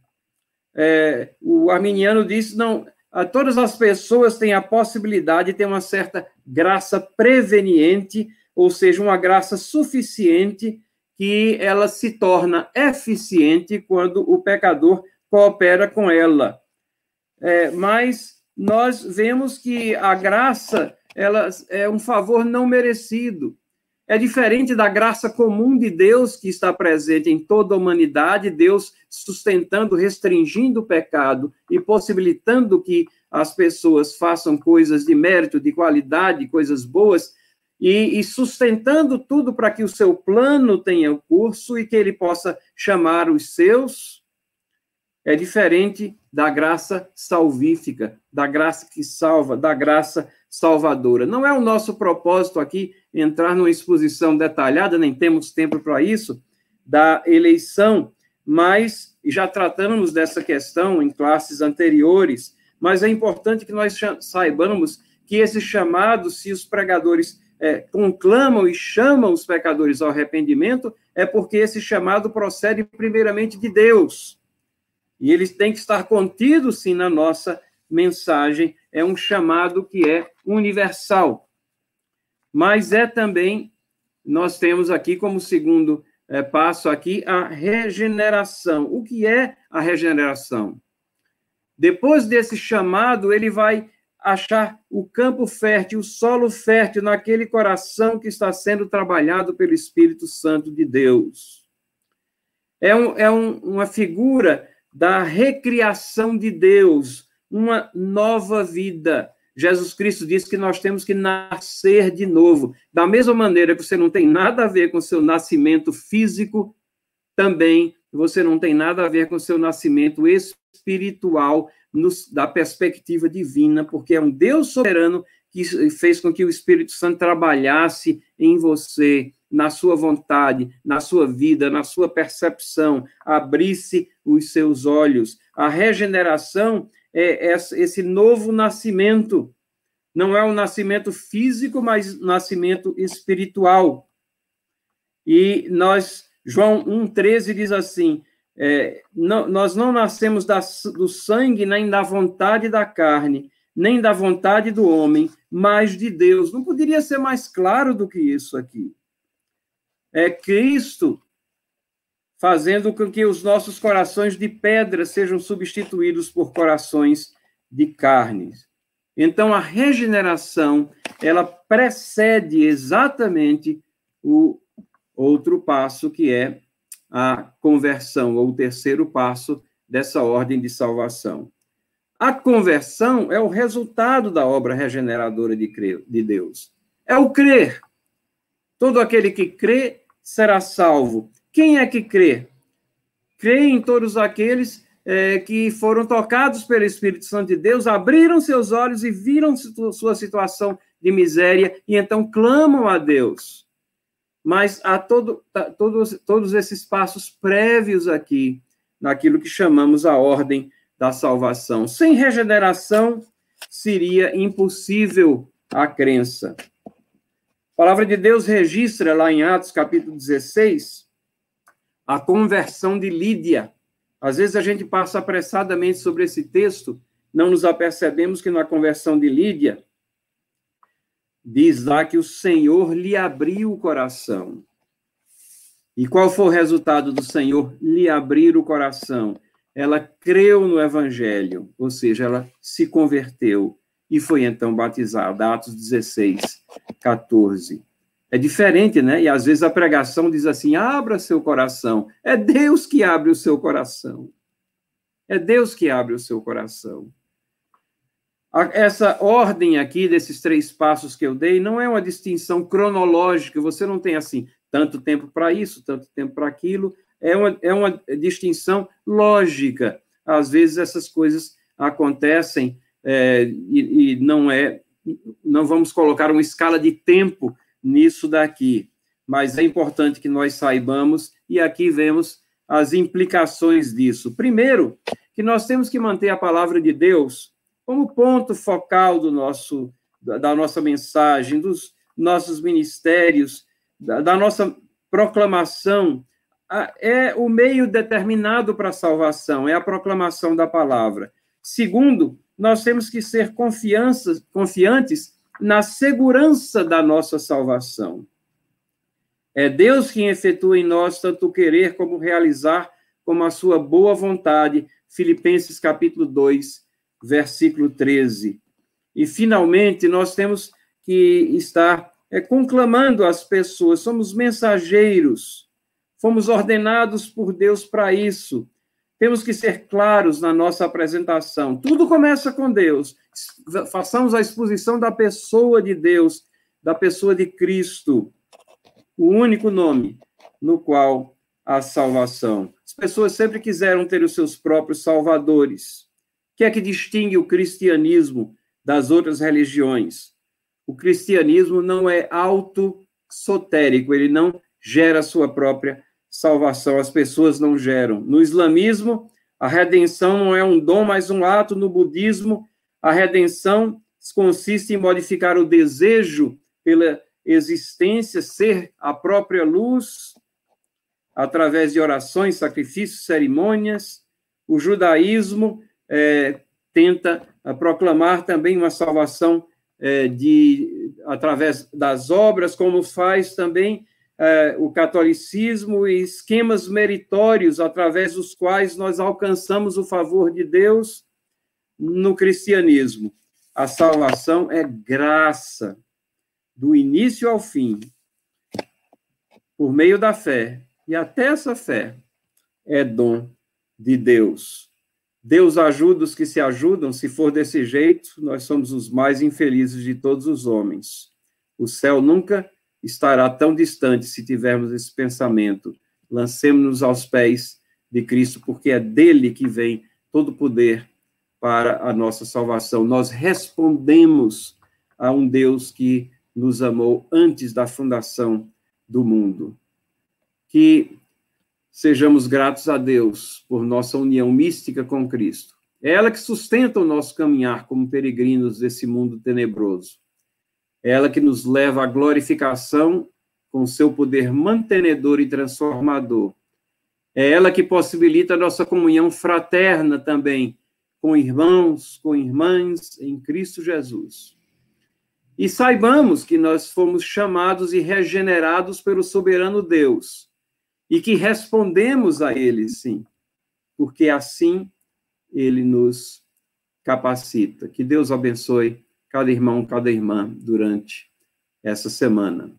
A: É, o arminiano diz, não, todas as pessoas têm a possibilidade de ter uma certa graça preveniente ou seja, uma graça suficiente que ela se torna eficiente quando o pecador coopera com ela. É, mas nós vemos que a graça ela é um favor não merecido. É diferente da graça comum de Deus que está presente em toda a humanidade, Deus sustentando, restringindo o pecado e possibilitando que as pessoas façam coisas de mérito, de qualidade, coisas boas, e, e sustentando tudo para que o seu plano tenha curso e que ele possa chamar os seus, é diferente da graça salvífica, da graça que salva, da graça salvadora. Não é o nosso propósito aqui entrar numa exposição detalhada, nem temos tempo para isso, da eleição, mas já tratamos dessa questão em classes anteriores, mas é importante que nós saibamos que esse chamado, se os pregadores é, conclamam e chamam os pecadores ao arrependimento, é porque esse chamado procede primeiramente de Deus. E eles têm que estar contidos, sim, na nossa mensagem. É um chamado que é universal. Mas é também, nós temos aqui como segundo é, passo aqui, a regeneração. O que é a regeneração? Depois desse chamado, ele vai achar o campo fértil, o solo fértil naquele coração que está sendo trabalhado pelo Espírito Santo de Deus. É, um, é um, uma figura da recriação de Deus, uma nova vida. Jesus Cristo disse que nós temos que nascer de novo. Da mesma maneira que você não tem nada a ver com seu nascimento físico, também você não tem nada a ver com seu nascimento espiritual da perspectiva divina, porque é um Deus soberano que fez com que o Espírito Santo trabalhasse em você, na sua vontade, na sua vida, na sua percepção, abrisse os seus olhos. A regeneração é esse novo nascimento. Não é um nascimento físico, mas nascimento espiritual. E nós, João 1,13 diz assim: é, não, nós não nascemos da, do sangue, nem da vontade da carne, nem da vontade do homem, mas de Deus. Não poderia ser mais claro do que isso aqui. É Cristo fazendo com que os nossos corações de pedra sejam substituídos por corações de carne. Então, a regeneração, ela precede exatamente o outro passo, que é a conversão, ou o terceiro passo dessa ordem de salvação. A conversão é o resultado da obra regeneradora de, Deus. É o crer. Todo aquele que crê será salvo. Quem é que crê? Crê em todos aqueles é, que foram tocados pelo Espírito Santo de Deus, abriram seus olhos e viram sua situação de miséria e então clamam a Deus mas há todo, tá, todos, todos esses passos prévios aqui, naquilo que chamamos a ordem da salvação. Sem regeneração, seria impossível a crença. A palavra de Deus registra lá em Atos, capítulo 16, a conversão de Lídia. Às vezes a gente passa apressadamente sobre esse texto, não nos apercebemos que na conversão de Lídia, diz lá que o Senhor lhe abriu o coração. E qual foi o resultado do Senhor lhe abrir o coração? Ela creu no Evangelho, ou seja, ela se converteu e foi então batizada. Atos 16, 14. É diferente, né? E às vezes a pregação diz assim: abra seu coração. É Deus que abre o seu coração. É Deus que abre o seu coração. Essa ordem aqui desses três passos que eu dei não é uma distinção cronológica, você não tem assim, tanto tempo para isso, tanto tempo para aquilo, é uma, é uma distinção lógica. Às vezes essas coisas acontecem é, e, e não é, não vamos colocar uma escala de tempo nisso daqui, mas é importante que nós saibamos, e aqui vemos as implicações disso. Primeiro, que nós temos que manter a palavra de Deus como ponto focal do nosso, da nossa mensagem, dos nossos ministérios, da, da nossa proclamação, é o meio determinado para a salvação, é a proclamação da palavra. Segundo, nós temos que ser confiantes na segurança da nossa salvação. É Deus quem efetua em nós tanto o querer como realizar, como a sua boa vontade. Filipenses capítulo 2, versículo 13. E, finalmente, nós temos que estar é, conclamando as pessoas, somos mensageiros, fomos ordenados por Deus para isso. Temos que ser claros na nossa apresentação. Tudo começa com Deus. Façamos a exposição da pessoa de Deus, da pessoa de Cristo, o único nome no qual há salvação. As pessoas sempre quiseram ter os seus próprios salvadores que é que distingue o cristianismo das outras religiões? O cristianismo não é autossotérico, ele não gera sua própria salvação, as pessoas não geram. No islamismo, a redenção não é um dom, mas um ato. No budismo, a redenção consiste em modificar o desejo pela existência, ser a própria luz, através de orações, sacrifícios, cerimônias. O judaísmo é, tenta é, proclamar também uma salvação é, de através das obras, como faz também é, o catolicismo e esquemas meritórios através dos quais nós alcançamos o favor de Deus no cristianismo. A salvação é graça, do início ao fim, por meio da fé. E até essa fé é dom de Deus. Deus ajuda os que se ajudam, se for desse jeito, nós somos os mais infelizes de todos os homens. O céu nunca estará tão distante se tivermos esse pensamento. Lancemos-nos aos pés de Cristo, porque é dele que vem todo o poder para a nossa salvação. Nós respondemos a um Deus que nos amou antes da fundação do mundo. Que Sejamos gratos a Deus por nossa união mística com Cristo. É ela que sustenta o nosso caminhar como peregrinos desse mundo tenebroso. Ela que nos leva à glorificação com seu poder mantenedor e transformador. É ela que possibilita a nossa comunhão fraterna também com irmãos, com irmãs em Cristo Jesus. E saibamos que nós fomos chamados e regenerados pelo soberano Deus e que respondemos a Ele, sim, porque assim Ele nos capacita. Que Deus abençoe cada irmão, cada irmã durante essa semana.